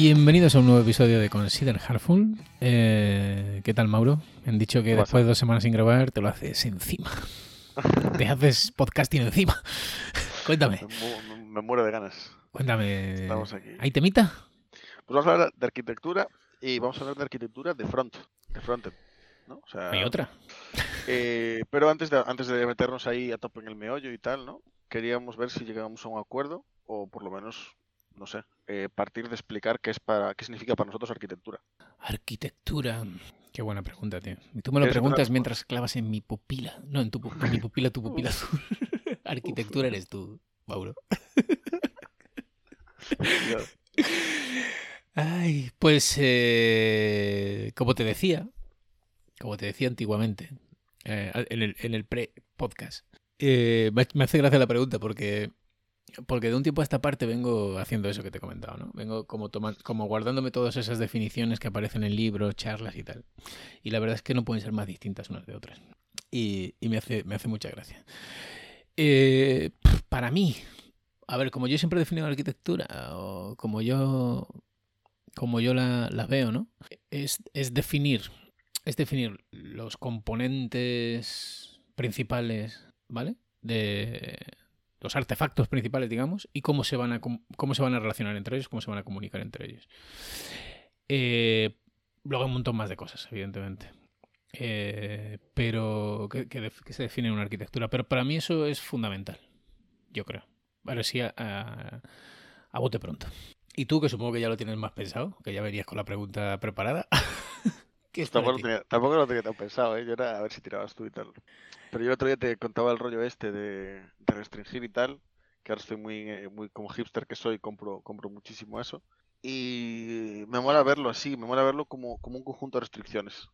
Bienvenidos a un nuevo episodio de Consider Hardful. Eh, ¿Qué tal, Mauro? Me han dicho que ¿Qué después de dos semanas sin grabar te lo haces encima. te haces podcasting encima. Cuéntame, Me, mu- me muero de ganas. cuéntame. Estamos aquí. ¿Hay temita? Pues vamos a hablar de arquitectura y vamos a hablar de arquitectura de front, de frontend, ¿no? O sea, Hay otra. eh, pero antes de, antes de meternos ahí a tope en el meollo y tal, ¿no? Queríamos ver si llegamos a un acuerdo o por lo menos, no sé, eh, partir de explicar qué es para, qué significa para nosotros arquitectura. Arquitectura. Qué buena pregunta, tío. Y tú me lo ¿Quieres preguntas mientras clavas en mi pupila. No, en tu en mi pupila, tu pupila azul. Arquitectura eres tú, Mauro. Ay, pues eh, como te decía, como te decía antiguamente, eh, en el, en el pre-podcast, eh, me hace gracia la pregunta porque, porque de un tiempo a esta parte vengo haciendo eso que te he comentado, ¿no? Vengo como, toma- como guardándome todas esas definiciones que aparecen en libros, charlas y tal. Y la verdad es que no pueden ser más distintas unas de otras. Y, y me, hace, me hace mucha gracia. Eh, para mí, a ver, como yo siempre he definido la arquitectura, o como yo como yo la, la veo, ¿no? Es, es definir. Es definir los componentes principales, ¿vale? De los artefactos principales, digamos, y cómo se van a cómo se van a relacionar entre ellos, cómo se van a comunicar entre ellos. Eh, luego hay un montón más de cosas, evidentemente. Eh, pero que, se define en una arquitectura. Pero para mí eso es fundamental, yo creo. Vale, sí, a bote pronto. Y tú, que supongo que ya lo tienes más pensado, que ya verías con la pregunta preparada. ¿Qué es para Tampoco, lo tenía, tampoco lo tenía tan pensado, ¿eh? Yo era a ver si tirabas tú y tal. Pero yo el otro día te contaba el rollo este de, de restringir y tal, que ahora estoy muy, eh, muy como hipster que soy, compro, compro muchísimo eso. Y me mola verlo así, me mola verlo como, como un conjunto de restricciones.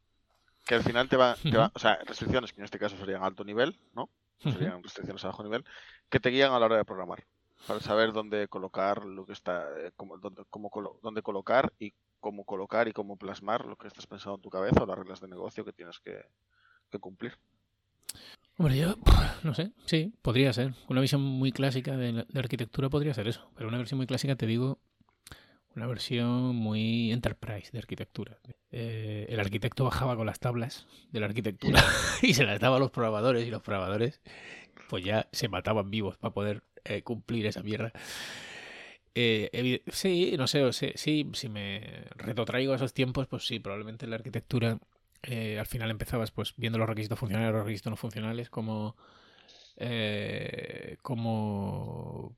Que al final te va, te va, o sea, restricciones que en este caso serían alto nivel, ¿no? Serían restricciones a bajo nivel, que te guían a la hora de programar. Para saber dónde colocar lo que está, eh, cómo, dónde, cómo dónde colocar y cómo colocar y cómo plasmar lo que estás pensando en tu cabeza o las reglas de negocio que tienes que, que cumplir. Hombre, yo no sé, sí, podría ser. Una visión muy clásica de, la- de arquitectura podría ser eso. Pero una versión muy clásica, te digo, una versión muy enterprise de arquitectura. Eh, el arquitecto bajaba con las tablas de la arquitectura y se las daba a los programadores y los programadores pues ya se mataban vivos para poder eh, cumplir esa mierda. Eh, sí, no sé, sea, sí, si me retrotraigo a esos tiempos, pues sí, probablemente la arquitectura eh, al final empezabas pues viendo los requisitos funcionales, los requisitos no funcionales, como eh, cómo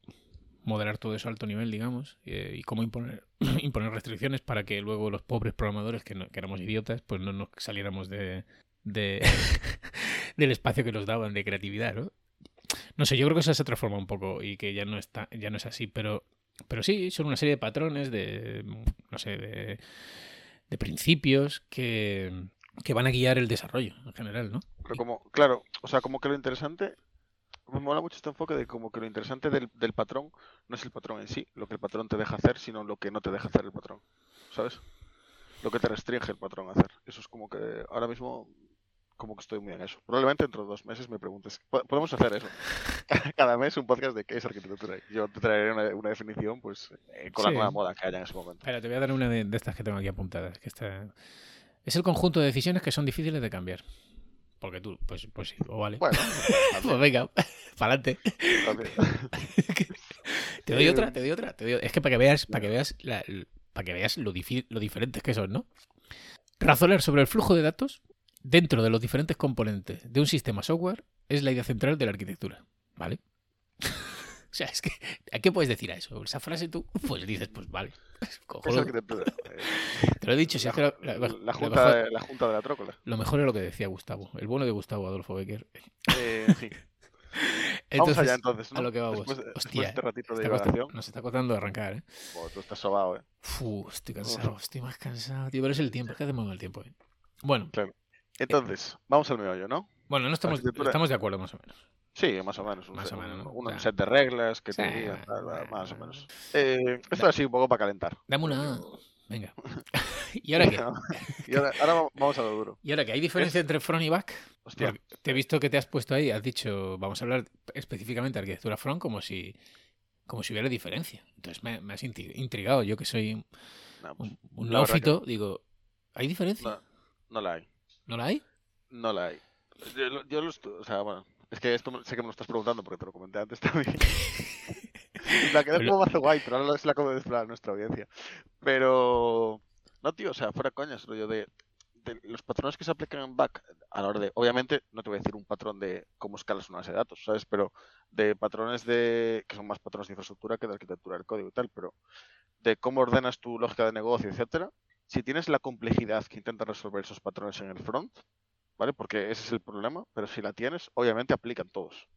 moderar todo eso a alto nivel, digamos, y cómo imponer, imponer restricciones para que luego los pobres programadores, que, no- que éramos idiotas, pues no nos saliéramos de, de del espacio que nos daban de creatividad, ¿no? No sé, yo creo que eso se transforma un poco y que ya no está, ya no es así, pero, pero sí, son una serie de patrones, de, no sé, de, de principios que, que van a guiar el desarrollo en general, ¿no? Pero como, claro, o sea, como que lo interesante, me mola mucho este enfoque de como que lo interesante del, del patrón no es el patrón en sí, lo que el patrón te deja hacer, sino lo que no te deja hacer el patrón, ¿sabes? Lo que te restringe el patrón a hacer. Eso es como que ahora mismo como que estoy muy en eso. Probablemente dentro de dos meses me preguntes, "Po- podemos hacer eso. Cada mes un podcast de qué es arquitectura. Yo te traeré una, una definición pues eh, con la Sí. nueva moda que haya en ese momento. Espera, te voy a dar una de, de estas que tengo aquí apuntadas. Que está... Es el conjunto de decisiones que son difíciles de cambiar. Porque tú, pues, pues sí, o vale. Bueno, Pues venga, para adelante. también. Te doy otra, te doy otra. te doy- Es que para que veas, para que veas, la- para que veas lo, lo diferentes que son, ¿no? Razonar sobre el flujo de datos dentro de los diferentes componentes de un sistema software es la idea central de la arquitectura, ¿vale? o sea, es que, ¿a qué puedes decir a eso? Esa frase tú, pues dices, pues vale. ¿Qué es? Eh, Te lo he dicho, si la, es que lo, la- la junta mejor, de, la junta de la trócola. lo mejor es lo que decía Gustavo, el bueno de Gustavo Adolfo Becker. Eh, sí. Vamos Entonces, allá entonces, ¿no? a lo que vamos. Después, de- después de Hostia, este ratito de está costando- divagación, nos está costando arrancar, ¿eh? oh, tú estás sobado, ¿eh? Uf, estoy cansado, estoy más cansado, tío. Pero es el tiempo, es que hacemos el tiempo. ¿eh? Bueno, Entonces, vamos al meollo, ¿no? bueno, no estamos, Arquitectura- estamos de acuerdo más o menos. Sí, más o menos. Un, Más set, o menos, ¿no? un- un set de reglas que te Sí, digan, bueno, más o menos. Eh, esto así un poco para calentar. Dame una... Venga. ¿Y ahora qué? y ahora, ahora va- vamos a lo duro. ¿Y ahora qué? ¿Hay diferencia entre front y back? Hostia, Porque te he visto que te has puesto ahí, has dicho, vamos a hablar específicamente de arquitectura front como si como si hubiera diferencia. Entonces me, me has intri- intrigado. Yo que soy No, pues, un, un que digo, ¿hay diferencia? no, no la hay. ¿No la hay? No la hay. Yo, lo- yo lo estu- o sea, bueno, es que esto sé que me lo estás preguntando porque te lo comenté antes también. la Pero- como mazo guay, pero ahora se la acabo de explorar a nuestra audiencia. Pero, no, tío, o sea, fuera coñas, rollo de, de los patrones que se aplican en back a la hora de, obviamente, no te voy a decir un patrón de cómo escalas una base de datos, ¿sabes? Pero de patrones de, que son más patrones de infraestructura que de arquitectura del código y tal, pero de cómo ordenas tu lógica de negocio, etcétera, si tienes la complejidad que intentan resolver esos patrones en el front, ¿vale? Porque ese es el problema, pero si la tienes, obviamente aplican todos.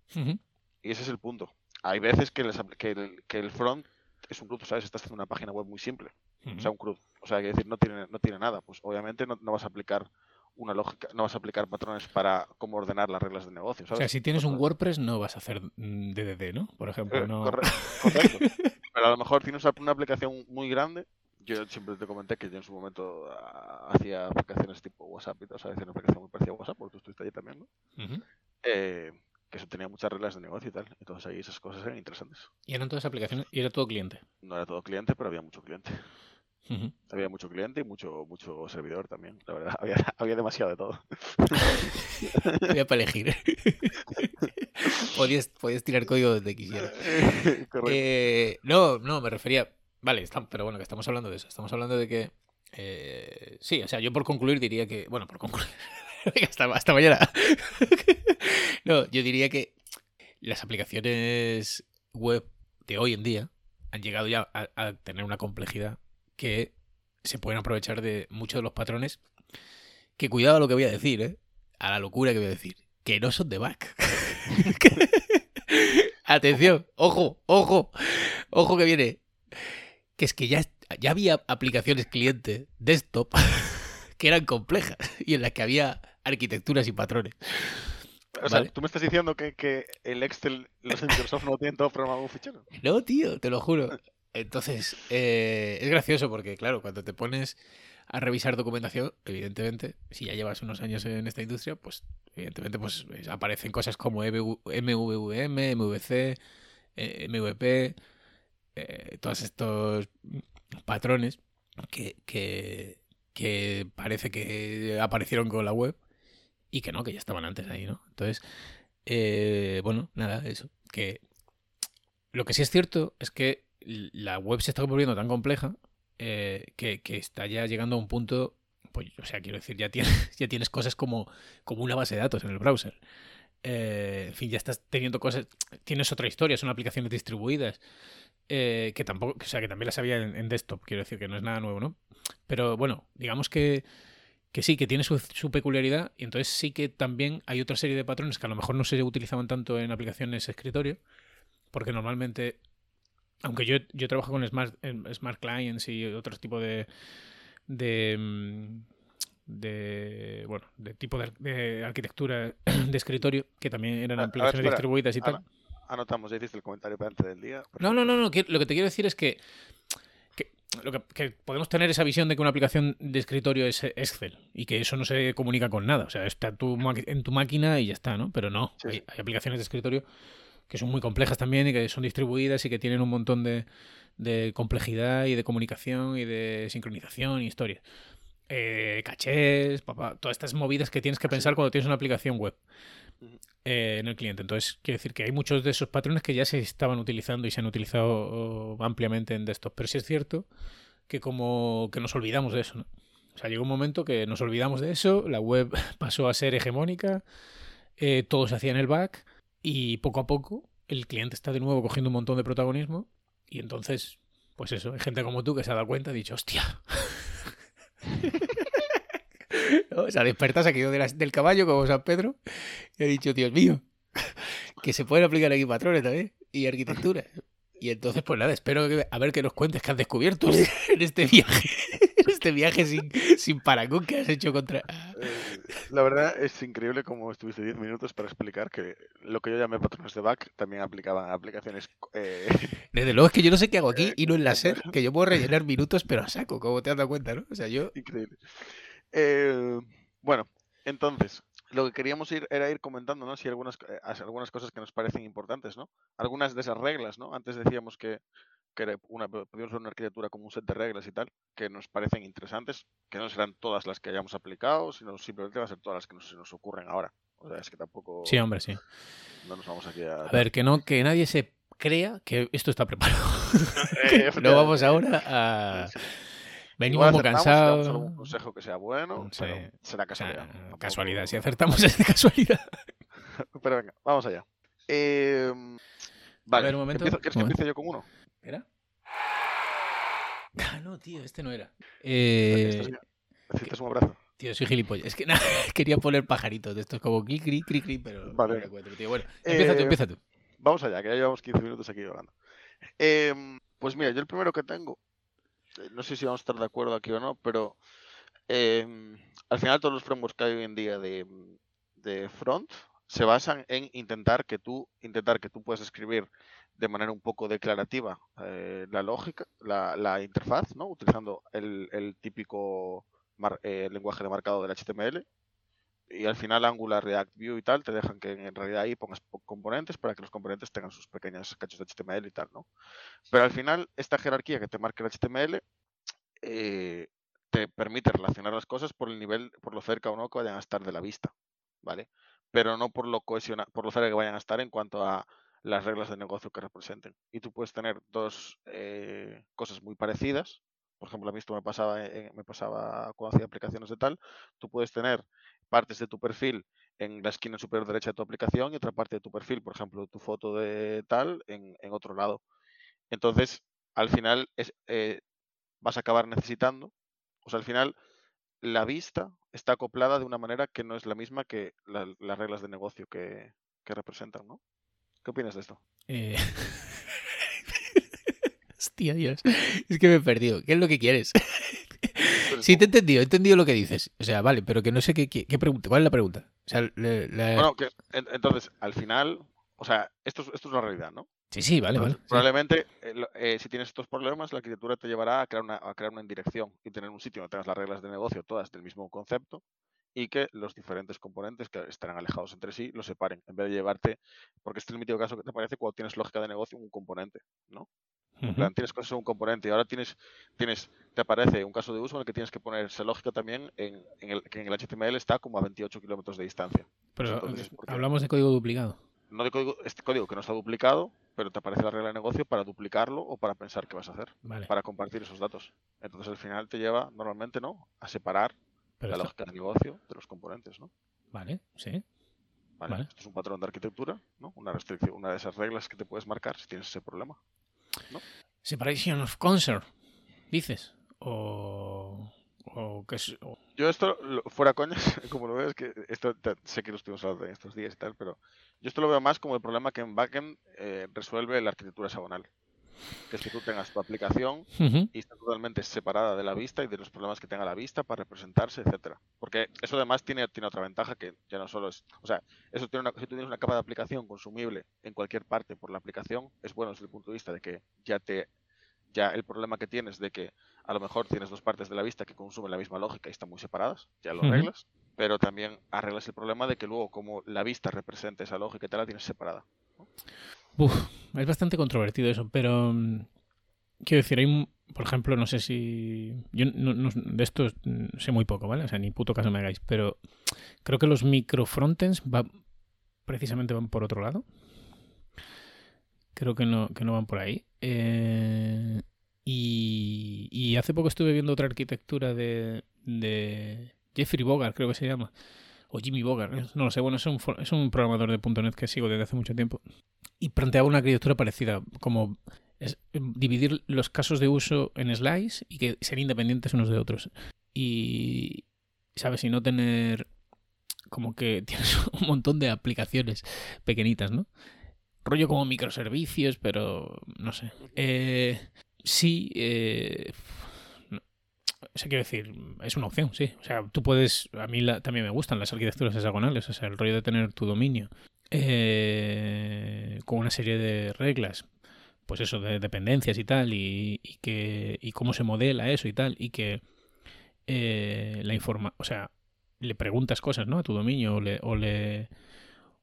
Y ese es el punto. Hay veces que, les que, el, que el front es un CRUD, ¿sabes? Estás haciendo una página web muy simple, o sea, un CRUD. O sea, que decir, no tiene, no tiene nada. Pues obviamente no, no vas a aplicar una lógica, no vas a aplicar patrones para cómo ordenar las reglas de negocio, O sea, si tienes un WordPress no vas a hacer mm, DDD, ¿no? Por ejemplo, eh, no... corre- correcto. Pero a lo mejor tienes una aplicación muy grande. Yo siempre te comenté que yo en su momento ah, hacía aplicaciones tipo WhatsApp y todo, o sea, hacía una aplicación muy parecida a WhatsApp, porque tú estuviste allí también, ¿no? Eh, que eso tenía muchas reglas de negocio y tal. Entonces ahí esas cosas eran interesantes. Y eran todas aplicaciones y era todo cliente. No era todo cliente, pero había mucho cliente. Había mucho cliente y mucho, mucho servidor también. La verdad, había, había demasiado de todo. Había para elegir. podías, podías tirar código donde quisieras. Correcto. Eh, no, no, me refería. Vale, pero bueno, que estamos hablando de eso. Estamos hablando de que. eh, sí, o sea, yo por concluir diría que. Bueno, por concluir. Hasta, hasta mañana. no, yo diría que las aplicaciones web de hoy en día han llegado ya a, a tener una complejidad que se pueden aprovechar de muchos de los patrones. Que cuidado a lo que voy a decir, ¿eh? A la locura que voy a decir. Que no son de back. Atención, ojo, ojo, ojo que viene. Que es que ya, ya había aplicaciones cliente desktop que eran complejas y en las que había arquitecturas y patrones. o sea, vale. tú me estás diciendo que, que el Excel, los Microsoft no tienen todo programado un fichero. No, tío, te lo juro. Entonces, eh, es gracioso porque, claro, cuando te pones a revisar documentación, evidentemente, si ya llevas unos años en esta industria, pues evidentemente pues es- aparecen cosas como MV MVVM, MVC, eh, MVP, eh, todos estos patrones que, que, que parece que aparecieron con la web y que no, que ya estaban antes ahí, ¿no? Entonces, eh, bueno, nada, eso. Que lo que sí es cierto es que la web se está volviendo tan compleja eh, que, que está ya llegando a un punto, pues, o sea, quiero decir, ya tienes, ya tienes cosas como, como una base de datos en el browser. Eh, en fin, ya estás teniendo cosas, tienes otra historia, son aplicaciones distribuidas, eh, que tampoco, o sea, que también las había en, en desktop, quiero decir, que no es nada nuevo, ¿no? Pero bueno, digamos que, que sí, que tiene su, su peculiaridad, y entonces sí que también hay otra serie de patrones que a lo mejor no se utilizaban tanto en aplicaciones escritorio, porque normalmente aunque yo, yo trabajo con Smart, Smart Clients y otro tipo de, de, mm, de bueno, de tipo de, ar- de arquitectura de escritorio, que también eran aplicaciones distribuidas y tal. Anotamos, ya hiciste el comentario para antes del día. No, no, no, no. Lo que te quiero decir es que, que, lo que, que podemos tener esa visión de que una aplicación de escritorio es Excel y que eso no se comunica con nada. O sea, está en tu, en tu máquina y ya está, ¿no? Pero no. Sí, hay, sí. hay aplicaciones de escritorio que son muy complejas también y que son distribuidas y que tienen un montón de, de complejidad y de comunicación y de sincronización y historias. Eh, cachés, papá, todas estas movidas que tienes que pensar cuando tienes una aplicación web. Eh, en el cliente. Entonces, quiere decir que hay muchos de esos patrones que ya se estaban utilizando y se han utilizado oh, ampliamente en desktop. Pero sí es cierto que como que nos olvidamos de eso, ¿no? O sea, llegó un momento que nos olvidamos de eso, la web pasó a ser hegemónica, eh, todo se hacía en el back y poco a poco el cliente está de nuevo cogiendo un montón de protagonismo y entonces, pues eso, hay gente como tú que se ha dado cuenta y ha dicho, hostia. ¿No? O sea, despertas aquí de las- del caballo como San Pedro y ha dicho, Dios mío, que se pueden aplicar aquí patrones también y arquitectura. Y entonces, pues nada, espero que, a ver que nos cuentes qué has descubierto en este viaje, en este viaje sin, sin parangón que has hecho contra... Eh, la verdad es increíble cómo estuviste 10 minutos para explicar que lo que yo llamé patrones de back también aplicaban a aplicaciones. eh, Desde luego es que yo no sé qué hago aquí y no en la SER, que yo puedo rellenar minutos, pero a saco, como te has dado cuenta, ¿no? O sea, yo... increíble. Eh, bueno, entonces, lo que queríamos ir era ir comentando, ¿no? Si algunas, eh, algunas cosas que nos parecen importantes, ¿no? Algunas de esas reglas, ¿no? Antes decíamos que, que una, podíamos ver una arquitectura como un set de reglas y tal, que nos parecen interesantes, que no serán todas las que hayamos aplicado, sino simplemente van a ser todas las que nos, se nos ocurren ahora. O sea, es que tampoco... Sí, hombre, sí. No nos vamos aquí a... A ver, que no, que nadie se crea que esto está preparado. no vamos ahora a... Venimos muy cansados. un consejo que sea bueno, pero será casualidad. Ah, casualidad, si acertamos es de casualidad. pero venga, vamos allá. Eh, vale, a ver, un momento. ¿quieres que empiece yo con uno? ¿Era? Ah, no, tío, este no era. Eh... un abrazo. Tío, soy gilipollas. Es que nada, quería poner pajaritos de estos como cri, cri, cri, cri, pero vale. no encuentro, tío. Bueno, empieza tú, eh, empieza tú. Vamos allá, que ya llevamos 15 minutos aquí hablando. Eh, pues mira, yo el primero que tengo no sé si vamos a estar de acuerdo aquí o no, pero em, al final todos los frameworks que hay hoy en día de, front se basan en intentar que tú intentar que tú puedas escribir de manera un poco declarativa eh, la lógica, la, interfaz, ¿no? utilizando el, típico eh, lenguaje de marcado del HTML y al final Angular, React, Vue y tal te dejan que en realidad ahí pongas componentes para que los componentes tengan sus pequeñas cachos de HTML y tal, ¿no? Pero al final esta jerarquía que te marca el HTML eh, te permite relacionar las cosas por el nivel, por lo cerca o no que vayan a estar de la vista, ¿vale? Pero no por lo cohesiona, por lo cerca que vayan a estar en cuanto a las reglas de negocio que representen. Y tú puedes tener dos eh, cosas muy parecidas. Por ejemplo, a mí esto me pasaba, me pasaba cuando hacía aplicaciones de tal. Tú puedes tener partes de tu perfil en la esquina superior derecha de tu aplicación y otra parte de tu perfil, por ejemplo, tu foto de tal, en, otro lado. Entonces, al final eh, vas a acabar necesitando, o sea, al final la vista está acoplada de una manera que no es la misma que las reglas de negocio que, representan, ¿no? ¿Qué opinas de esto? Eh... Hostia, Dios. Es que me he perdido. ¿Qué es lo que quieres? Sí, te he entendido, he entendido lo que dices. O sea, vale, pero que no sé qué, qué, pregunta. ¿Cuál es la pregunta? O sea, Bueno, que, entonces, al final, o sea, esto, esto es una realidad, ¿no? Sí, sí, vale, vale. Probablemente, eh, eh, si tienes estos problemas, la arquitectura te llevará a crear, una, a crear una indirección y tener un sitio donde tengas las reglas de negocio todas del mismo concepto y que los diferentes componentes que estarán alejados entre sí los separen, en vez de llevarte, porque este es el mítico caso que te parece cuando tienes lógica de negocio un componente, ¿no? Tienes cosas en un componente y ahora tienes, tienes, te aparece un caso de uso en el que tienes que ponerse lógica también en, el que en el HTML está como a 28 kilómetros de distancia. Pero hablamos de código duplicado. No de código, este código que no está duplicado, pero te aparece la regla de negocio para duplicarlo o para pensar qué vas a hacer, para compartir esos datos. Entonces al final te lleva normalmente, ¿no? A separar la lógica de negocio de los componentes, ¿no? Vale, sí. Vale. Esto es un patrón de arquitectura, ¿no? Una restricción, una de esas reglas que te puedes marcar si tienes ese problema. Separation of concern, dices. O. O que es, Yo esto, fuera coñas, como lo veo, es que esto sé que lo estuvimos hablando en estos días y tal, pero yo esto lo veo más como el problema que en backend eh, resuelve la arquitectura hexagonal. Que es que tú tengas tu aplicación y está totalmente separada de la vista y de los problemas que tenga la vista para representarse, etcétera. Porque eso además tiene, tiene otra ventaja que ya no solo es. O sea, eso tiene una, si tú tienes una capa de aplicación consumible en cualquier parte por la aplicación, es bueno desde el punto de vista de que ya te ya el problema que tienes de que a lo mejor tienes dos partes de la vista que consumen la misma lógica y están muy separadas, ya lo arreglas, pero también arreglas el problema de que luego como la vista representa esa lógica y te la tienes separada. Es bastante controvertido eso, pero mm, quiero decir, hay, por ejemplo, no sé si... Yo de esto sé muy poco, ¿vale? O sea, ni puto caso me hagáis, pero creo que los microfrontends va, precisamente van por otro lado. Creo que no, que no van por ahí. Eh, y, hace poco estuve viendo otra arquitectura de, de Jeffrey Bogart, creo que se llama. O Jimmy Bogart, no lo sé. Bueno, es un, es un programador de .NET que sigo desde hace mucho tiempo. Y planteaba una arquitectura parecida, como em, dividir los casos de uso en slice y que ser independientes unos de otros. Y, ¿sabes? Y no tener como que tienes un montón de aplicaciones pequeñitas, ¿no? rollo como microservicios, pero no sé. Eh, sí, eh, quiero decir, es una opción, sí. O sea, tú puedes, a mí también me gustan las arquitecturas hexagonales, o sea, el rollo de tener tu dominio eh, con una serie de reglas, pues eso, de dependencias y tal, y, que, y cómo se modela eso y tal, y que eh, la informa, o sea, le preguntas cosas, ¿no? A tu dominio o le, o le,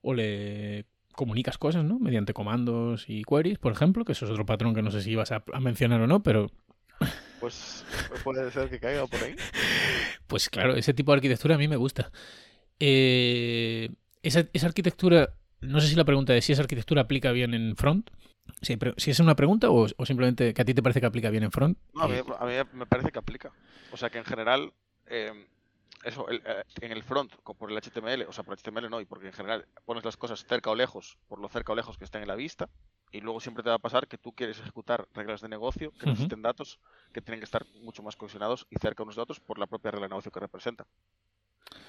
o le comunicas cosas, ¿no? Mediante comandos y queries, por ejemplo, que eso es otro patrón que no sé si ibas a, a mencionar o no, pero Pues puede ser que caiga por ahí. Pues claro, ese tipo de arquitectura a mí me gusta. Eh, esa, esa arquitectura, no sé si la pregunta de si esa arquitectura aplica bien en front, si, es una pregunta o, o simplemente que a ti te parece que aplica bien en front. No, a mí, Eh, a mí me parece que aplica. O sea que en general, eh, eso, el, eh, en el front, por el HTML, o sea, por HTML no, y porque en general pones las cosas cerca o lejos, por lo cerca o lejos que estén en la vista, y luego siempre te va a pasar que tú quieres ejecutar reglas de negocio que Ujú. necesiten datos que tienen que estar mucho más cohesionados y cerca unos de otros por la propia regla de negocio que representa.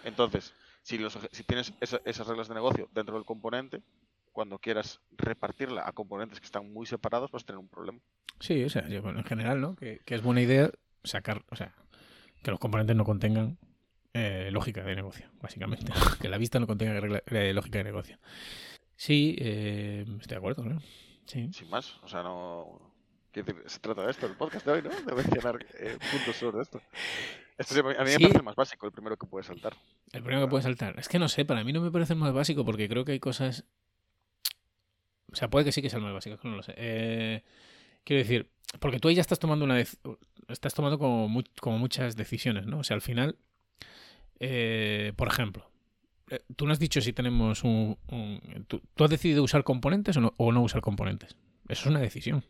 Entonces, si, los, si tienes esa- esas reglas de negocio dentro del componente, cuando quieras repartirla a componentes que están muy separados, vas a tener un problema. Sí, o sea, yo, bueno, en general, ¿no? Que, que es buena idea sacar, o sea, que los componentes no contengan eh, lógica de negocio, básicamente. que la vista no contenga regla- eh, lógica de negocio. Sí, eh, estoy de acuerdo, ¿no? Sí. Sin más, o sea, no. se trata de esto, el podcast de hoy, ¿no? De mencionar eh, puntos sobre esto. A mí me Sí. parece el más básico, el primero que puede saltar. El primero que puede saltar. Es que no sé, para mí no me parece el más básico porque creo que hay cosas. O sea, puede que sí que sea el más básico, es que no lo sé. Eh, quiero decir, porque tú ahí ya estás tomando una. dec- Estás tomando como, como muchas decisiones, ¿no? O sea, al final. eh, por ejemplo, eh, tú no has dicho si tenemos un. un- tú, tú has decidido usar componentes o no, o no usar componentes. Eso es una decisión.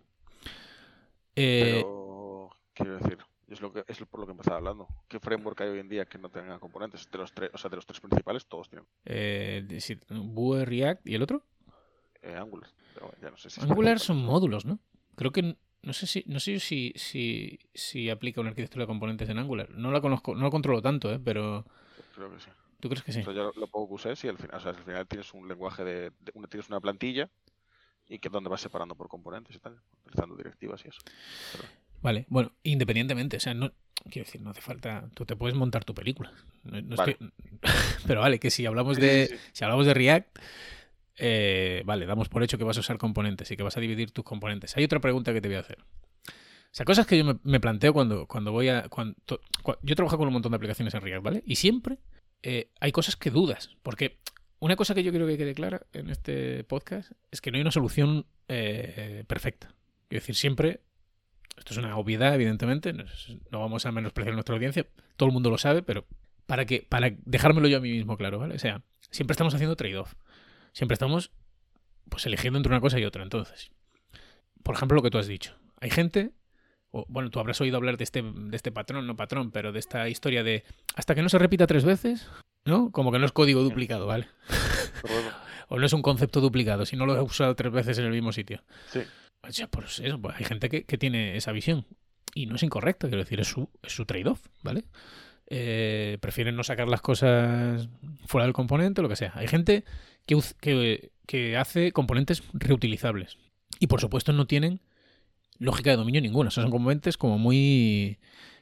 Eh, Pero, quiero decir, es, lo que, es por lo que empezaba hablando. ¿Qué framework hay hoy en día que no tenga componentes? De los tres, o sea, de los tres principales, todos tienen eh, de- si- Vue, React y el otro. eh, Angular. Pero ya no sé si Angular son módulos, ¿no? Creo que no sé si no sé si, si, si aplica una arquitectura de componentes en Angular. No la conozco, no lo controlo tanto, ¿eh? pero Creo que sí. ¿tú crees que sí? O sea, yo lo, poco que usé, sí, al final, o sea, al final tienes un lenguaje de, de- una, tienes una plantilla y que donde vas separando por componentes y tal, utilizando directivas y eso. Vale, bueno, independientemente, o sea, no quiero decir, no hace falta, tú te puedes montar tu película. No- no es Vale. que- pero vale, que si hablamos de sí, sí. si hablamos de React, eh, vale, damos por hecho que vas a usar componentes y que vas a dividir tus componentes. Hay otra pregunta que te voy a hacer. O sea, cosas que yo me, me planteo cuando, cuando voy a... Cuando, cua- yo trabajo con un montón de aplicaciones en React, ¿vale? Y siempre eh, hay cosas que dudas. Porque una cosa que yo quiero que quede clara en este podcast es que no hay una solución eh, perfecta. Quiero decir, siempre... Esto es una obviedad, evidentemente. No, vamos a menospreciar nuestra audiencia. Todo el mundo lo sabe, pero para que para dejármelo yo a mí mismo claro, ¿vale? O sea, siempre estamos haciendo trade-off. Siempre estamos pues eligiendo entre una cosa y otra. Entonces, por ejemplo, lo que tú has dicho. Hay gente, o, bueno, tú habrás oído hablar de este, de este patrón, no patrón, pero de esta historia de hasta que no se repita tres veces, ¿no? Como que no es código duplicado, ¿vale? O no es un concepto duplicado, si no lo he usado tres veces en el mismo sitio. sí. Pues pues hay gente que, tiene esa visión. Y no es incorrecta, quiero decir, es su, es su trade-off, ¿vale? Eh, prefieren no sacar las cosas fuera del componente, lo que sea. Hay gente que hace componentes reutilizables. Y por supuesto no tienen lógica de dominio ninguna. O sea, son componentes como muy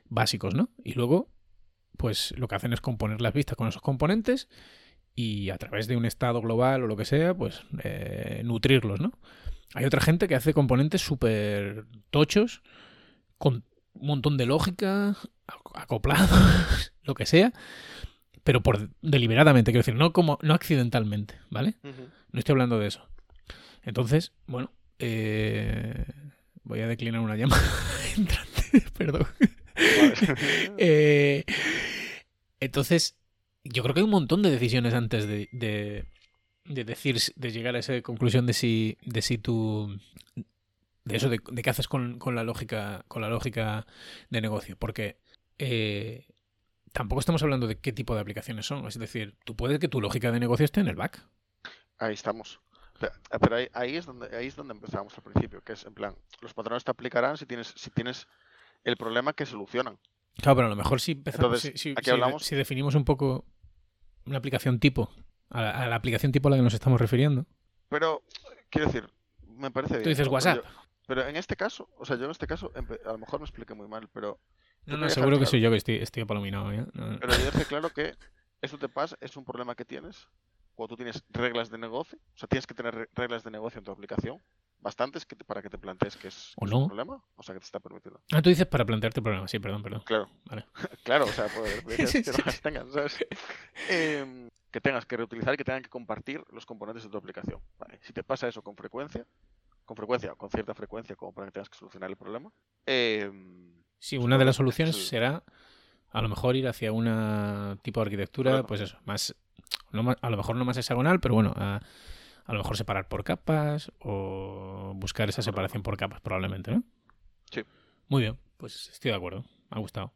básicos, ¿no? Y luego, pues lo que hacen es componer las vistas con esos componentes y a través de un estado global o lo que sea, pues eh, nutrirlos, ¿no? Hay otra gente que hace componentes súper tochos, con un montón de lógica, ac- acoplados, lo que sea, pero por deliberadamente, quiero decir, no como no accidentalmente, ¿vale? No estoy hablando de eso. Entonces, bueno, eh, voy a declinar una llamada entrante, perdón. Eh, entonces, yo creo que hay un montón de decisiones antes de, de, de decir, de llegar a esa conclusión de si, de si tú, de eso, de, de qué haces con, con la lógica, con la lógica de negocio, porque eh, tampoco estamos hablando de qué tipo de aplicaciones son. Es decir, tú puedes que tu lógica de negocio esté en el back. Ahí estamos. Pero, pero ahí, ahí es donde ahí es donde empezábamos al principio, que es en plan, los patrones te aplicarán si tienes si tienes el problema que solucionan. Claro, pero a lo mejor si empezamos, Entonces, si, si- aquí si- hablamos- si definimos un poco una aplicación tipo, a la, a la aplicación tipo a la que nos estamos refiriendo. Pero quiero decir, me parece bien. Tú dices ¿no? Pero WhatsApp. yo- Pero en este caso, o sea, yo en este caso, a lo mejor me expliqué muy mal, pero, No, no, seguro que claro- soy yo que estoy, estoy apalominado. ¿ya? No, pero claro que eso te pasa, es un problema que tienes cuando tú tienes reglas de negocio, o sea, tienes que tener re- reglas de negocio en tu aplicación, bastantes que te- para que te plantees que es, un problema, o sea, que te está permitiendo. Ah, tú dices para plantearte problemas, sí, perdón, perdón. Claro, Vale. claro, o sea, pues, pues, Sí, que sí, no las tengas, ¿sabes? Em, que tengas que reutilizar y que tengan que compartir los componentes de tu aplicación. Vale. Si te pasa eso con frecuencia, con frecuencia con cierta frecuencia como para que tengas que solucionar el problema, em, Sí, una de las soluciones será a lo mejor ir hacia una tipo de arquitectura, Claro. pues eso, más, no más- a lo mejor no más hexagonal, pero bueno, a, a lo mejor separar por capas o buscar esa separación por capas probablemente, ¿no? Sí. Muy bien, pues estoy de acuerdo, me ha gustado.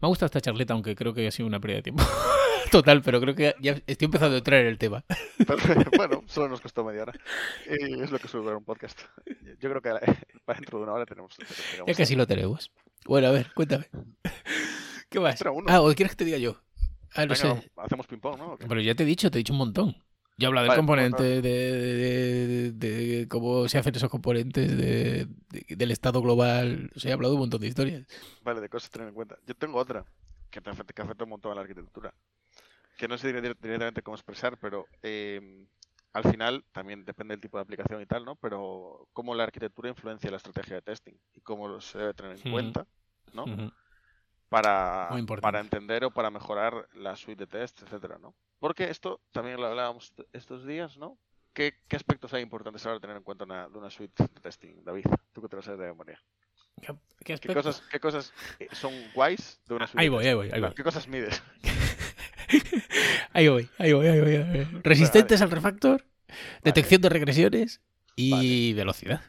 Me ha gustado esta charleta, aunque creo que ha sido una pérdida de tiempo. Total, pero creo que ya estoy empezando a entrar en el tema. bueno, solo nos costó media hora. Y es lo que suele durar un podcast. Yo creo que para dentro de una hora tenemos. Ya tenemos casi lo tenemos. Bueno, a ver, cuéntame. ¿Qué más? Ah, ¿o quieres que te diga yo? Ah, no Venga, sé. hacemos ping-pong, ¿no? Pero ya te he dicho, te he dicho un montón. Yo he hablado del Vale, componente, de, de- de- de cómo se hacen esos componentes, de, de- del estado global. O sea, he hablado de un montón de historias. Vale, de cosas a tener en cuenta. Yo tengo otra que, te afecta, que afecta un montón a la arquitectura. Que no sé dire- directamente cómo expresar, pero eh, al final también depende del tipo de aplicación y tal, ¿no? Pero cómo la arquitectura influencia la estrategia de testing y cómo se debe tener en Ujú. cuenta, ¿no? Ujú. Para, para entender o para mejorar la suite de test, etcétera, ¿no? Porque esto también lo hablábamos estos días, ¿no? ¿Qué, qué aspectos hay importantes ahora tener en cuenta una- de una suite de testing, David? Tú que te lo sabes de memoria. ¿Qué, qué ¿Qué aspecto? cosas, qué cosas eh, son guays de una suite? Ahí de voy, ahí voy, ahí voy. ¿Qué cosas mides? Ahí voy, ahí voy, ahí voy. ahí voy. Resistentes al refactor, detección de regresiones y velocidad.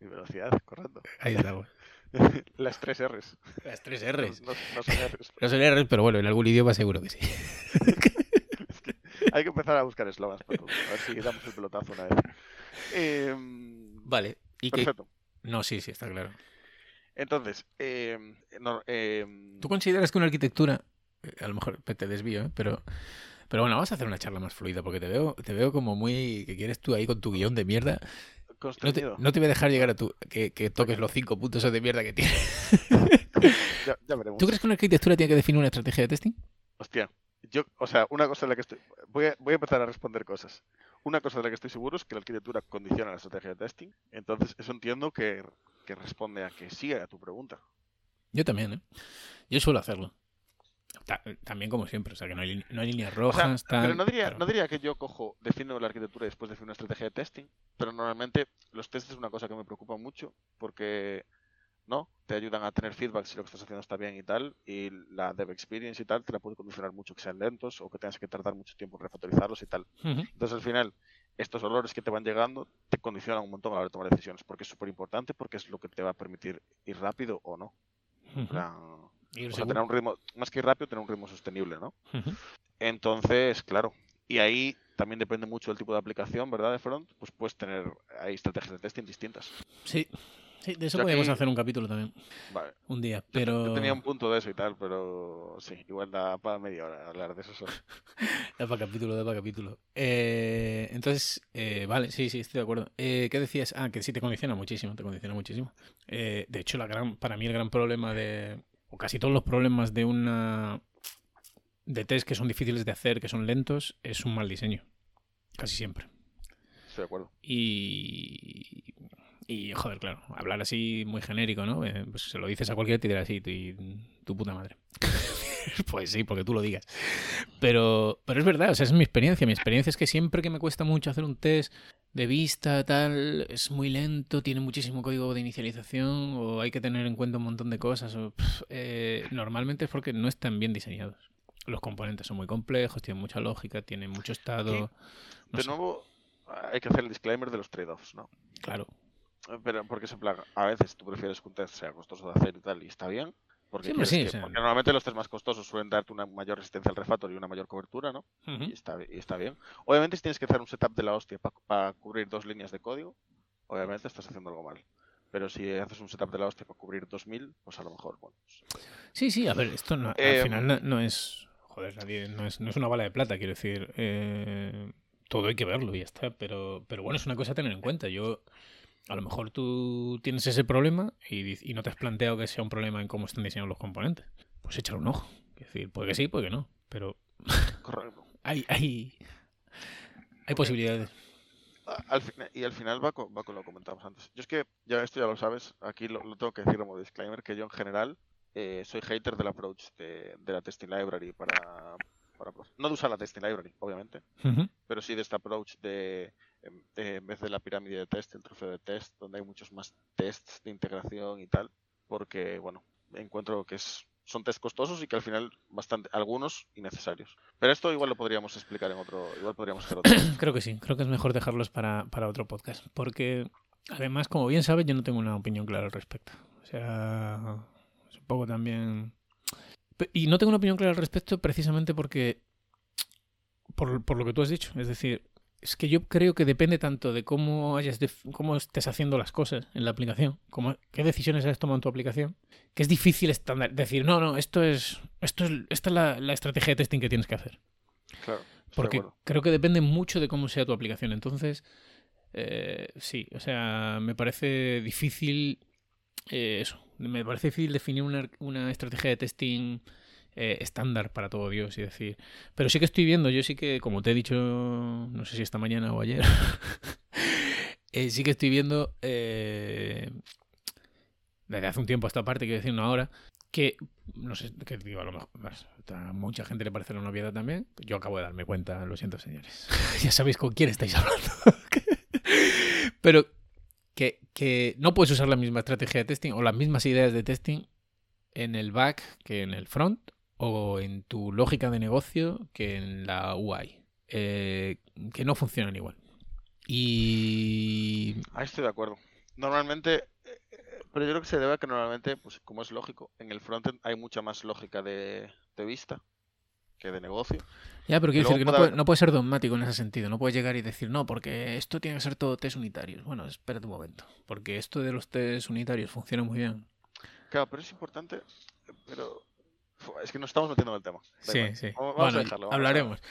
Y velocidad, correcto. Ahí estamos. Las tres R's. Las tres R's. no- no son R's. No son R's, pero bueno, en algún idioma seguro que sí. Hay que empezar a buscar eslogans para todo. A ver si damos el pelotazo una vez. Em, Vale. ¿Y perfecto. No, sí, sí, está claro. Entonces, em, no, em, ¿Tú consideras que una arquitectura, eh, a lo mejor te desvío, ¿eh? pero, pero bueno, vamos a hacer una charla más fluida porque te veo, te veo como muy que quieres tú ahí con tu guion de mierda. No te, constreñido. no te voy a dejar llegar a tu que, que toques los cinco puntos de mierda que tienes. Ya, ya veremos. ¿Tú crees que una arquitectura tiene que definir una estrategia de testing? Hostia, yo, o sea, una cosa de la que estoy. Voy a, voy a empezar a responder cosas. Una cosa de la que estoy seguro es que la arquitectura condiciona la estrategia de testing. Entonces, eso entiendo que, que responde a que sí a tu pregunta. Yo también, ¿eh? Yo suelo hacerlo. Ta- también como siempre, o sea que no hay, no hay líneas O sea, rojas, tal, pero no diría, pero- no diría que yo cojo, defino la arquitectura y después defino una estrategia de testing. Pero normalmente los tests es una cosa que me preocupa mucho porque ¿no? Te ayudan a tener feedback si lo que estás haciendo está bien y tal. Y la dev experience y tal te la puede condicionar mucho que sean lentos o que tengas que tardar mucho tiempo en refactorizarlos y tal. Entonces al final, estos olores que te van llegando te condicionan un montón a la hora de tomar decisiones porque es súper importante porque es lo que te va a permitir ir rápido o no. Plan, Ir o sea, seguro. tener un ritmo, más que ir rápido, tener un ritmo sostenible, ¿no? Entonces, claro, y ahí también depende mucho del tipo de aplicación, ¿verdad? De front, pues puedes tener ahí estrategias de testing distintas. Sí, sí, de eso Yo podríamos aquí- hacer un capítulo también, Vale. un día, Yo- pero... Yo tenía un punto de eso y tal, pero sí, igual da para media hora hablar de eso solo. Da para capítulo, da para capítulo. Eh, entonces, eh, vale, sí, sí, estoy de acuerdo. Eh, ¿Qué decías? Ah, que sí te condiciona muchísimo, te condiciona muchísimo. De hecho, la gran, para mí el gran problema de, o casi todos los problemas de una, de test que son difíciles de hacer, que son lentos, es un mal diseño. Casi siempre. Estoy de acuerdo. Y, y joder, claro, hablar así muy genérico, ¿no? Eh, pues se lo dices a cualquiera y te dirá así, tu, tu puta madre. pues sí, porque tú lo digas. Pero, pero es verdad, o sea, es mi experiencia. Mi experiencia es que siempre que me cuesta mucho hacer un test de vista, tal, es muy lento, tiene muchísimo código de inicialización o hay que tener en cuenta un montón de cosas. o, eh, normalmente es porque no están bien diseñados. Los componentes son muy complejos, tienen mucha lógica, tienen mucho estado. no De sé, nuevo, hay que hacer el disclaimer de los trade-offs, ¿no? claro. Pero porque es en plan, a veces tú prefieres que un test sea costoso de hacer y tal, y está bien. Porque, Sí, sí, que- normalmente los test más costosos suelen darte una mayor resistencia al refactor y una mayor cobertura, ¿no? Y, está, y está bien. Obviamente, si tienes que hacer un setup de la hostia para cubrir dos líneas de código, obviamente estás haciendo algo mal. Pero si haces un setup de la hostia para cubrir 2000, pues a lo mejor, bueno. pues- Sí, sí, a ver, esto no- al Eh, final no, no es. Joder, nadie, no, es, no es una bala de plata, quiero decir. eh, todo hay que verlo y ya está. Pero, pero bueno, es una cosa a tener en cuenta. Yo. A lo mejor tú tienes ese problema y, no te has planteado que sea un problema en cómo están diseñados los componentes. Pues échale un ojo. Es decir, puede que sí, puede que no. Pero Correcto. hay, hay, hay posibilidades. al fin- y al final va con, va con lo que comentábamos antes. Yo es que, ya esto ya lo sabes, aquí lo, lo tengo que decir como disclaimer, que yo en general eh, soy hater del approach de, de la testing library para, para... No de usar la testing library, obviamente, pero sí de este approach de, de, en vez de la pirámide de test, el trofeo de test, donde hay muchos más tests de integración y tal, porque, bueno, encuentro que es, son test costosos y que al final bastante, algunos innecesarios. Pero esto igual lo podríamos explicar en otro, igual podríamos hacer otro. Creo que sí, creo que es mejor dejarlos para, para otro podcast. Porque, además, como bien sabes, yo no tengo una opinión clara al respecto. O sea, es un poco también. Y no tengo una opinión clara al respecto precisamente porque. Por, por lo que tú has dicho. Es decir, es que yo creo que depende tanto de cómo hayas def- cómo estés haciendo las cosas en la aplicación, cómo, qué decisiones has tomado en tu aplicación, que es difícil estándar, decir, no, no, esto es, esto es, esta es la, la estrategia de testing que tienes que hacer. Claro. de Porque creo que depende mucho de cómo sea tu aplicación. Entonces, eh, sí, o sea, me parece difícil eh, eso. Me parece difícil definir una, una estrategia de testing eh, estándar para todo Dios y decir. Pero sí que estoy viendo, yo sí que, como te he dicho, no sé si esta mañana o ayer, eh, sí que estoy viendo eh, desde hace un tiempo a esta parte, quiero decir, no ahora, que no sé, que digo, a lo mejor más, a mucha gente le parecerá una obviedad también. Yo acabo de darme cuenta, lo siento, señores. ya sabéis con quién estáis hablando. Pero que, que no puedes usar la misma estrategia de testing o las mismas ideas de testing en el back que en el front o en tu lógica de negocio que en la UI. Eh, que no funcionan igual. Y Ahí estoy de acuerdo. Normalmente, eh, pero yo creo que se debe a que normalmente, pues como es lógico, en el frontend hay mucha más lógica de, de vista que de negocio. Ya, pero quiero decir que no puede haber- no puede ser dogmático en ese sentido. No puedes llegar y decir, no, porque esto tiene que ser todo test unitarios. Bueno, espérate un momento. Porque esto de los test unitarios funciona muy bien. Claro, pero es importante, pero es que nos estamos metiendo en el tema. Da Sí, igual. sí. Vamos, Bueno, a dejarlo. vamos a- hablaremos.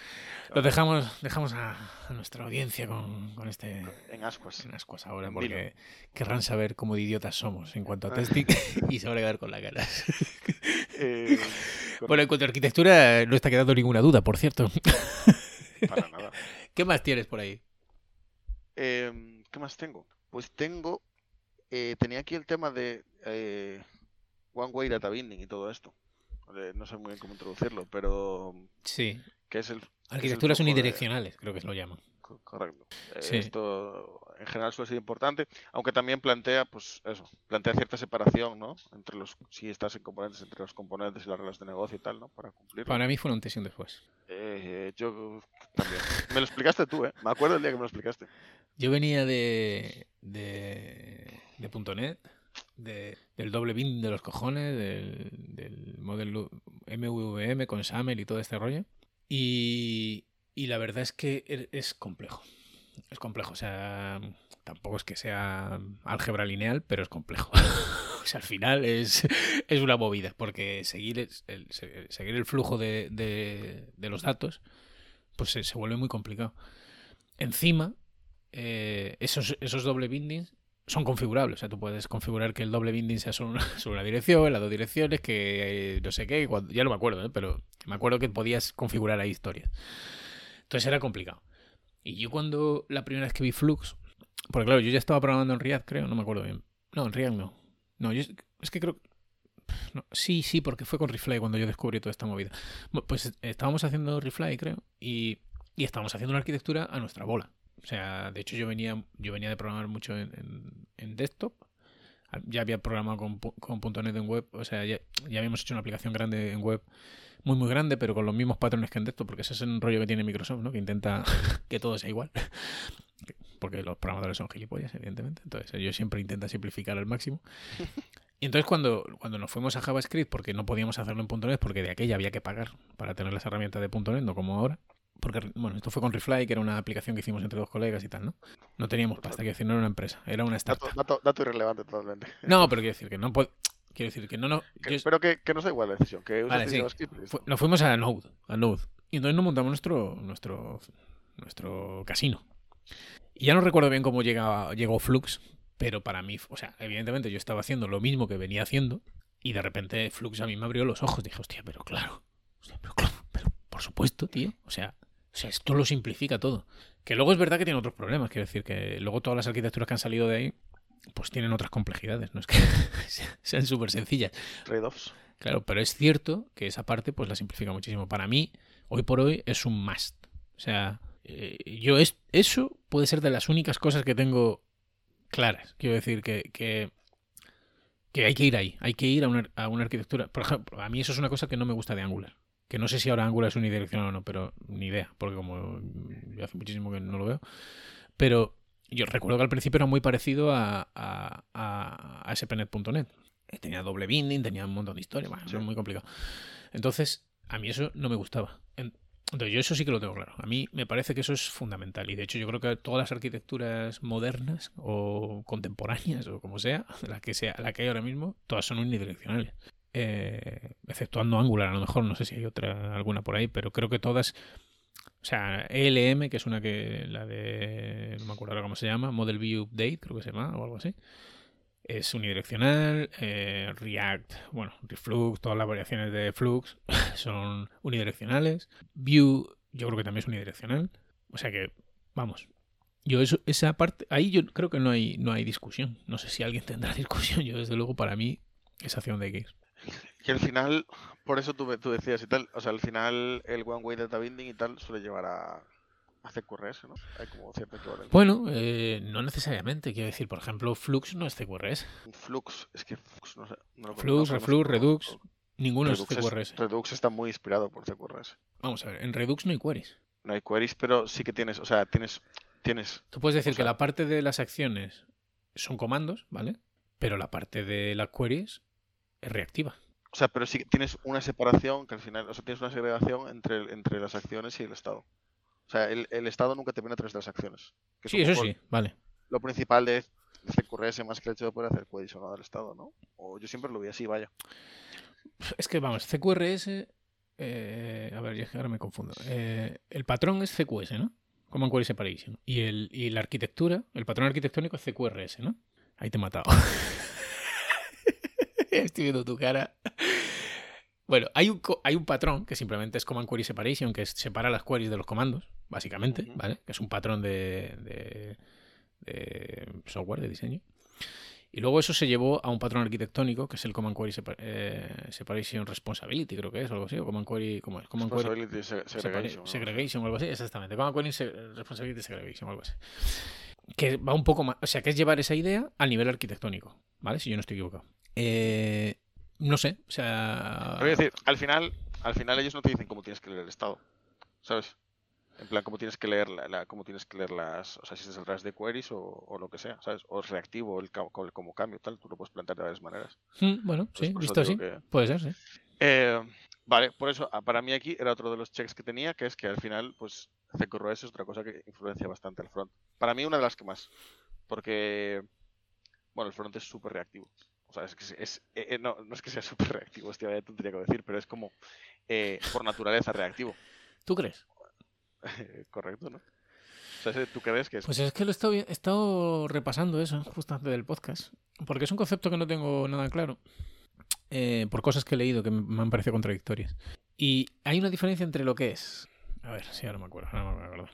Lo dejamos, dejamos a, a nuestra audiencia con, con este en ascuas. en ascuas ahora, porque querrán saber cómo de idiotas somos en cuanto a Ah. testing y se van a quedar con la cara. Eh, con- Bueno, en cuanto a arquitectura, no está quedando ninguna duda, por cierto. para nada. ¿Qué más tienes por ahí? Em, ¿qué más tengo? Pues tengo, eh, tenía aquí el tema de eh, One Way Data Binding y todo esto. No sé muy bien cómo introducirlo, pero Sí. que es el Arquitecturas unidireccionales, creo que se lo llaman. Co- Correcto. Eh, Sí. Esto en general suele ser importante, aunque también plantea, pues eso, plantea cierta separación, ¿no? Entre los, si estás en componentes, entre los componentes y las reglas de negocio y tal, ¿no? Para cumplir. Para mí fue una antes y un después. Eh, yo también. Me lo explicaste tú, ¿eh? Me acuerdo el día que me lo explicaste. Yo venía de, de, de .NET, de, del doble bin de los cojones, del, del modelo MVVM con SAML y todo este rollo. Y, y la verdad es que er- es complejo. Es complejo, o sea, tampoco es que sea álgebra lineal, pero es complejo. o sea, al final es, es una movida, porque seguir el, el- se- seguir el flujo de, de- de los datos, pues se, se vuelve muy complicado. Encima, eh, esos, esos doble bindings son configurables. O sea, tú puedes configurar que el doble binding sea solo una, solo una dirección, las dos direcciones, que eh, no sé qué, cuando- ya no me acuerdo, ¿eh? pero me acuerdo que podías configurar ahí historias. Entonces era complicado. Y yo cuando la primera vez que vi Flux, porque claro, yo ya estaba programando en React, creo, no me acuerdo bien. No, en React no. No, yo es- que creo... no, sí, sí, porque fue con Refly cuando yo descubrí toda esta movida. Pues estábamos haciendo Refly, creo, y, y estábamos haciendo una arquitectura a nuestra bola. O sea, de hecho yo venía, yo venía de programar mucho en, en- en desktop. Ya había programado con, con .NET en web. O sea, ya, ya habíamos hecho una aplicación grande en web. Muy, muy grande, pero con los mismos patrones que en desktop. Porque ese es el rollo que tiene Microsoft, ¿no? Que intenta que todo sea igual. Porque los programadores son gilipollas, evidentemente. Entonces ellos siempre intentan simplificar al máximo. Y entonces cuando, cuando nos fuimos a JavaScript, porque no podíamos hacerlo en .NET, porque de aquella había que pagar para tener las herramientas de .NET, no como ahora. Porque, bueno, esto fue con Refly, que era una aplicación que hicimos entre dos colegas y tal, ¿no? No teníamos pasta, quiero decir, no era una empresa, era una startup. dato, dato irrelevante totalmente. No, pero quiero decir que no puedo... Quiero decir que no, no... Que- yo- que, que nos da igual la decisión. Que Vale, sí. Fu- nos fuimos a Node, a Node. Y entonces nos montamos nuestro, nuestro, nuestro casino. Y ya no recuerdo bien cómo llegaba, llegó Flux, pero para mí, o sea, evidentemente yo estaba haciendo lo mismo que venía haciendo y de repente Flux a mí me abrió los ojos. Dije, hostia, pero claro, hostia, pero claro, pero por supuesto, tío. O sea, O sea, esto lo simplifica todo. Que luego es verdad que tiene otros problemas. Quiero decir que luego todas las arquitecturas que han salido de ahí, pues tienen otras complejidades. No es que sean súper sencillas. Trade-offs. Claro, pero es cierto que esa parte pues la simplifica muchísimo. Para mí, hoy por hoy, es un must. O sea, eh, yo es, eso puede ser de las únicas cosas que tengo claras. Quiero decir que, que, que hay que ir ahí. Hay que ir a una, a una arquitectura. Por ejemplo, a mí eso es una cosa que no me gusta de Angular. Que no sé si ahora Angular es unidireccional o no, pero ni idea, porque como hace muchísimo que no lo veo. Pero yo recuerdo que al principio era muy parecido a, a, a, a ASP.NET. Tenía doble binding, tenía un montón de historia, bueno, Sí. era muy complicado. Entonces, a mí eso no me gustaba. En- Entonces, yo eso sí que lo tengo claro. A mí me parece que eso es fundamental. Y de hecho, yo creo que todas las arquitecturas modernas o contemporáneas o como sea, la que sea, la que hay ahora mismo, todas son unidireccionales. Eh, exceptuando Angular, a lo mejor, no sé si hay otra, alguna por ahí, pero creo que todas. O sea, ELM, que es una que. La de. No me acuerdo ahora cómo se llama. Model View Update, creo que se llama, o algo así. Es unidireccional. eh, React, bueno, Reflux, todas las variaciones de Flux son unidireccionales. Vue, yo creo que también es unidireccional. O sea que, vamos. Yo eso, esa parte, ahí yo creo que no hay, no hay discusión. No sé si alguien tendrá discusión. Yo, desde luego, para mí, es acción de X. Y al final, por eso tú, tú decías y tal, o sea, al final el One Way Data Binding y tal suele llevar a, a CQRS, ¿no? Hay como cierta equivalencia. Bueno, eh, no necesariamente. Quiero decir, por ejemplo, Flux no es CQRS. Flux, es que Flux no sé. No lo Flux, Reflux, Redux, Ninguno Redux, es CQRS. Redux está muy inspirado por CQRS. Vamos a ver, en Redux no hay queries. No hay queries, pero sí que tienes, o sea, tienes, tienes, Tú puedes decir O que la parte de las acciones son comandos, ¿vale? Pero la parte de las queries es reactiva. o sea, pero sí tienes una separación que al final, o sea, tienes una segregación entre, entre las acciones y el estado. O sea, el, el estado nunca termina a través de las acciones. que Sí, eso sí, vale. Lo principal de CQRS más que el hecho de poder hacer queries o no del estado, ¿no? O yo siempre lo vi así, vaya. Es que vamos, CQRS. eh, a ver, ahora me confundo. Eh, el patrón es CQS, ¿no? Command Query Separation. Y, el, y la arquitectura, el patrón arquitectónico es CQRS, ¿no? Ahí te he matado. Estoy viendo tu cara. Bueno, hay un, hay un patrón que simplemente es Command Query Separation, que separa las queries de los comandos, básicamente. ¿vale? Que es un patrón de, de- de software, de diseño. Y luego eso se llevó a un patrón arquitectónico, que es el Command Query Separ- eh, Separation Responsibility, creo que es, o algo así, o Command Query, ¿cómo es? Command Query Separa- segregation. ¿no? segregation o algo así, exactamente. Command Query se- Responsibility Segregation o algo así. Que va un poco más, o sea, que es llevar esa idea al nivel arquitectónico, ¿vale? Si yo no estoy equivocado. Eh, no sé, o sea... Pero es decir, al final, al final ellos no te dicen cómo tienes que leer el estado, ¿sabes? En plan, cómo tienes que leer, la, la- cómo tienes que leer las, o sea, si estás detrás de queries o, o lo que sea, ¿sabes? O es reactivo el, ca- como, cambio, tal, tú lo puedes plantear de varias maneras. Mm, bueno, Pues sí, visto así, que- puede ser, sí. Eh, vale, por eso, ah, para mí aquí era otro de los checks que tenía, que es que al final, pues, CQRS es otra cosa que influencia bastante el front. Para mí una de las que más, porque, bueno, el front es súper reactivo. O sea, es que es, es- eh, eh, no, no es que sea súper reactivo, hostia, vaya tontería que decir, pero es como eh, por naturaleza reactivo. ¿Tú crees? Correcto, ¿no? O sea, ese- ¿tú crees que es? Pues es que lo he estado, he estado repasando eso justo antes del podcast, porque es un concepto que no tengo nada claro, eh, por cosas que he leído que me han parecido contradictorias. Y hay una diferencia entre lo que es, a ver, si ahora me acuerdo, ahora me acuerdo.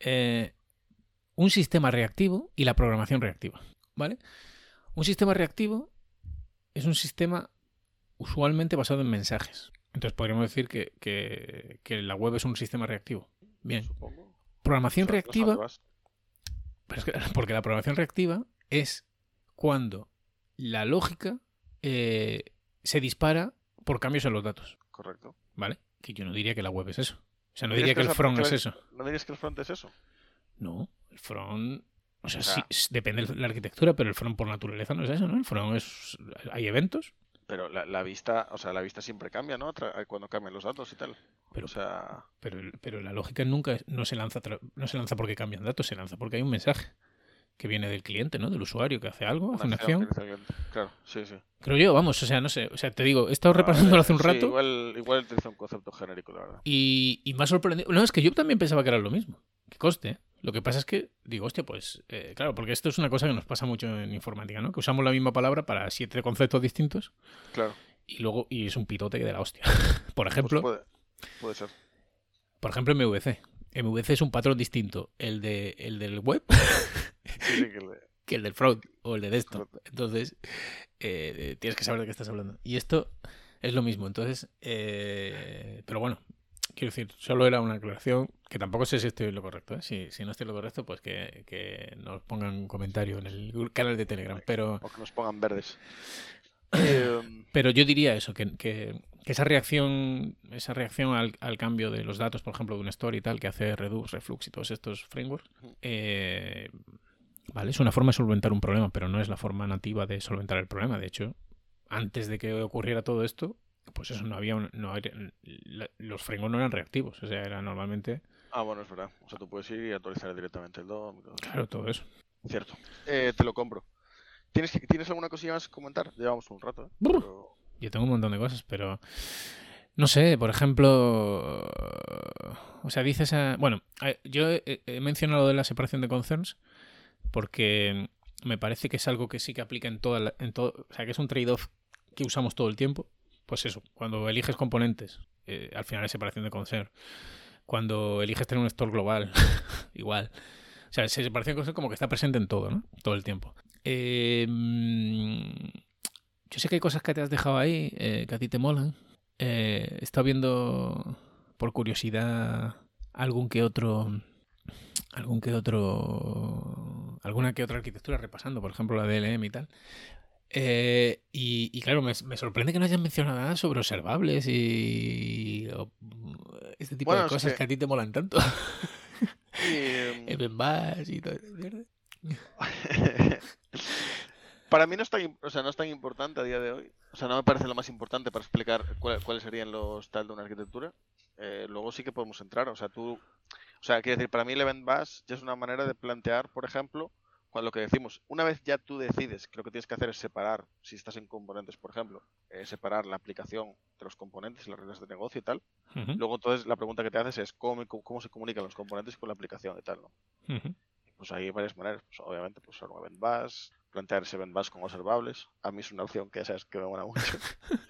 Eh, un sistema reactivo y la programación reactiva, ¿vale? Un sistema reactivo es un sistema usualmente basado en mensajes. Entonces podríamos decir que, que- que la web es un sistema reactivo. Bien. Supongo. Programación O sea, no reactiva sabrás. pero es que- porque la programación reactiva es cuando la lógica eh, se dispara por cambios en los datos, Correcto. ¿vale? Que yo no diría que la web es eso. O sea, no ¿Dirías diría que el front es eso. ¿No dirías que el front es eso? No, el front... O sea, O sea- sí, depende de la arquitectura, pero el front por naturaleza no es eso, ¿no? El front es... Hay eventos, Pero la, la vista, o sea, la vista siempre cambia, ¿no? Tra- Cuando cambian los datos y tal. Pero- o sea, pero, pero la lógica nunca no se lanza no se lanza porque cambian datos, se lanza porque hay un mensaje que viene del cliente, ¿no? Del usuario que hace algo, hace una acción. Claro, sí, sí. Creo yo, vamos, o sea, no sé. O sea, te digo, he estado Ah, repasándolo hace un sí, rato. igual, igual utiliza un concepto genérico, la verdad. Y, y me ha sorprendido. No, es que yo también pensaba que era lo mismo. Que coste. Lo que pasa es que digo, hostia, pues eh, claro, porque esto es una cosa que nos pasa mucho en informática, ¿no? Que usamos la misma palabra para siete conceptos distintos Claro. y luego y es un pitote de la hostia. por pues ejemplo, puede, puede ser. por ejemplo, MVC. MVC es un patrón distinto, el, de, el del web, Sí, sí, que el del front o el de desktop. Entonces, eh, tienes que saber de qué estás hablando. Y esto es lo mismo. Entonces, eh, pero bueno, quiero decir, solo era una aclaración que tampoco sé si estoy lo correcto. ¿eh? Si, si no estoy lo correcto, pues que, que nos pongan un comentario en el canal de Telegram. Pero, O que nos pongan verdes. Eh, pero yo diría eso, que, que- que esa reacción, esa reacción al, al cambio de los datos, por ejemplo, de un story y tal, que hace Redux, Reflux y todos estos frameworks, eh, vale, es una forma de solventar un problema, pero no es la forma nativa de solventar el problema. De hecho, antes de que ocurriera todo esto, pues eso no había, un- no había- los frameworks no eran reactivos, o sea, era normalmente, ah, bueno, es verdad. O sea, tú puedes ir y actualizar directamente el DOM. todo claro, todo eso. Cierto. Eh, te lo compro. ¿Tienes, ¿Tienes alguna cosilla más que comentar? Llevamos un rato, ¿eh? Pero- Yo tengo un montón de cosas, pero no sé, por ejemplo, o sea, dices a... Bueno, a- yo he, mencionado lo de la separación de concerns porque me parece que es algo que sí que aplica en toda la- en todo, o sea, que es un trade-off que usamos todo el tiempo. Pues eso, cuando eliges componentes, eh, al final es separación de concern. Cuando eliges tener un store global, igual. O sea, separación de concern como que está presente en todo, ¿no? Todo el tiempo. Eh, mm, yo sé que hay cosas que te has dejado ahí, eh, que a ti te molan. Eh, he estado viendo, por curiosidad, algún que otro. Algún que otro. Alguna que otra arquitectura repasando, por ejemplo la DLM y tal. Eh, y, y claro, me, me sorprende que no hayan mencionado nada sobre observables y. o, este tipo Bueno, de cosas que- que... a ti te molan tanto. Y, y todo. para mí no es, tan, o sea, no es tan importante a día de hoy. O sea, no me parece lo más importante para explicar cuál- cuáles serían los tal de una arquitectura. Eh, luego sí que podemos entrar. O sea, tú. O sea, quiero decir, para mí el Event Bus ya es una manera de plantear, por ejemplo, cuando lo que decimos, una vez ya tú decides que lo que tienes que hacer es separar, si estás en componentes, por ejemplo, eh, separar la aplicación de los componentes y las reglas de negocio y tal. Luego, entonces, la pregunta que te haces es cómo, cómo se comunican los componentes con la aplicación y tal, ¿no? Pues hay varias maneras. Pues obviamente, pues usar un event bus, plantear ese event bus con observables. A mí es una opción que ya sabes que me mola mucho.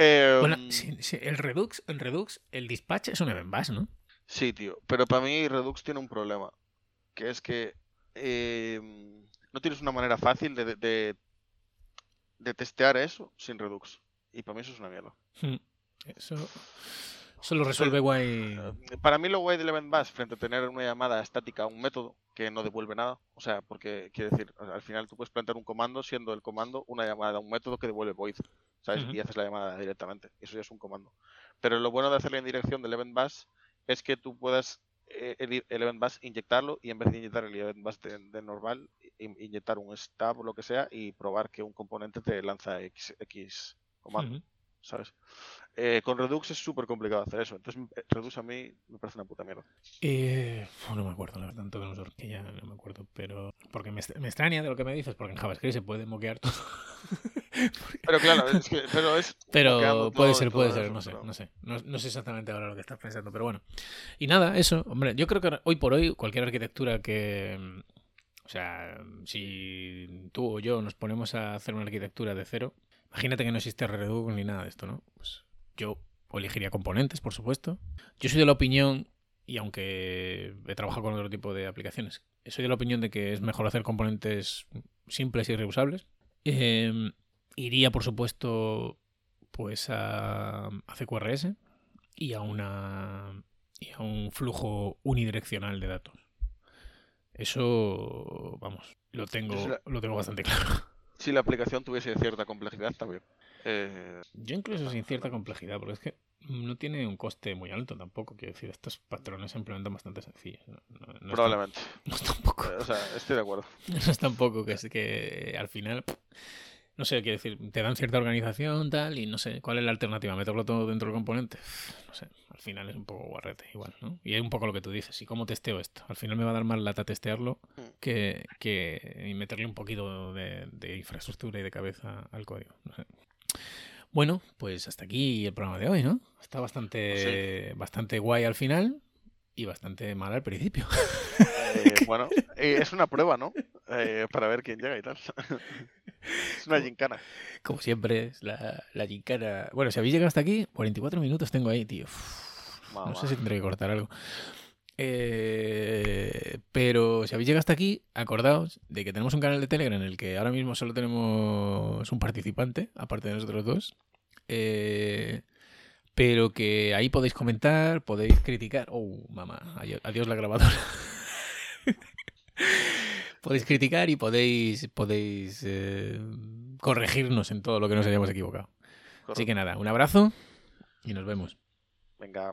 Eh, Bueno, sí, sí, el Redux, el Redux, el dispatch es un event bus, ¿no? sí, tío. Pero para mí Redux tiene un problema. Que es que eh, no tienes una manera fácil de, de, de testear eso sin Redux. Y para mí eso es una mierda. Hmm. Eso, eso lo resuelve guay. Eh, Para mí lo guay del event bus frente a tener una llamada estática a un método que no devuelve nada, o sea, porque quiere decir, al final tú puedes plantear un comando siendo el comando una llamada a un método que devuelve void, ¿sabes? Y haces la llamada directamente, eso ya es un comando. Pero lo bueno de hacerla en dirección del event bus es que tú puedas el, el event bus inyectarlo y en vez de inyectar el event bus de, de normal, in- inyectar un stab o lo que sea y probar que un componente te lanza X, X comando. Ujú. ¿sabes? Eh, con Redux es súper complicado hacer eso. Entonces, eh, Redux a mí me parece una puta mierda. Eh, no me acuerdo, la verdad, tanto que no sé, que ya no me acuerdo, pero porque me, extraña de lo que me dices, porque en JavaScript se puede moquear todo. Pero claro, es que pero es Pero puede ser, puede ser, eso, no sé, pero- no sé. No, no sé exactamente ahora lo que estás pensando, pero bueno. Y nada, eso, hombre, yo creo que hoy por hoy cualquier arquitectura que... mm, O sea, si tú o yo nos ponemos a hacer una arquitectura de cero, imagínate que no existe Redux ni nada de esto, ¿no? Pues yo elegiría componentes, por supuesto. Yo soy de la opinión, y aunque he trabajado con otro tipo de aplicaciones, soy de la opinión de que es mejor hacer componentes simples y reusables. Eh, iría, por supuesto, pues a, a CQRS y a una y a un flujo unidireccional de datos. Eso, vamos, lo tengo, lo tengo bastante claro. Si la aplicación tuviese cierta complejidad también. Eh, Yo incluso sin cierta complejidad, porque es que no tiene un coste muy alto tampoco. Quiero decir, estos patrones se implementan bastante sencillos. No, no- no es tan- probablemente. no es tampoco. Eh, O sea, estoy de acuerdo. No es tampoco que es que al final, no sé, quiero decir, te dan cierta organización, tal, y no sé, ¿cuál es la alternativa? ¿Meterlo todo dentro del componente? No sé, al final es un poco guarrete igual, ¿no? Y hay un poco lo que tú dices, ¿y cómo testeo esto? Al final me va a dar más lata testearlo que, que y meterle un poquito de, de infraestructura y de cabeza al código, no sé. Bueno, pues hasta aquí el programa de hoy, ¿no? Está bastante, bastante guay al final y bastante mal al principio. Eh, bueno, eh, es una prueba, ¿no? Eh, para ver quién llega y tal. es una gincana. Como siempre, es la, la gincana. Bueno, si habéis llegado hasta aquí, 44 minutos tengo ahí, tío. Uf, no sé si tendré que cortar algo. Eh, pero si habéis llegado hasta aquí, acordaos de que tenemos un canal de Telegram en el que ahora mismo solo tenemos un participante, aparte de nosotros dos. Eh, pero que ahí podéis comentar, podéis criticar. Oh, mamá, adiós, la grabadora. podéis criticar y podéis, podéis eh, corregirnos en todo lo que nos hayamos equivocado. Así que nada, un abrazo y nos vemos. Venga.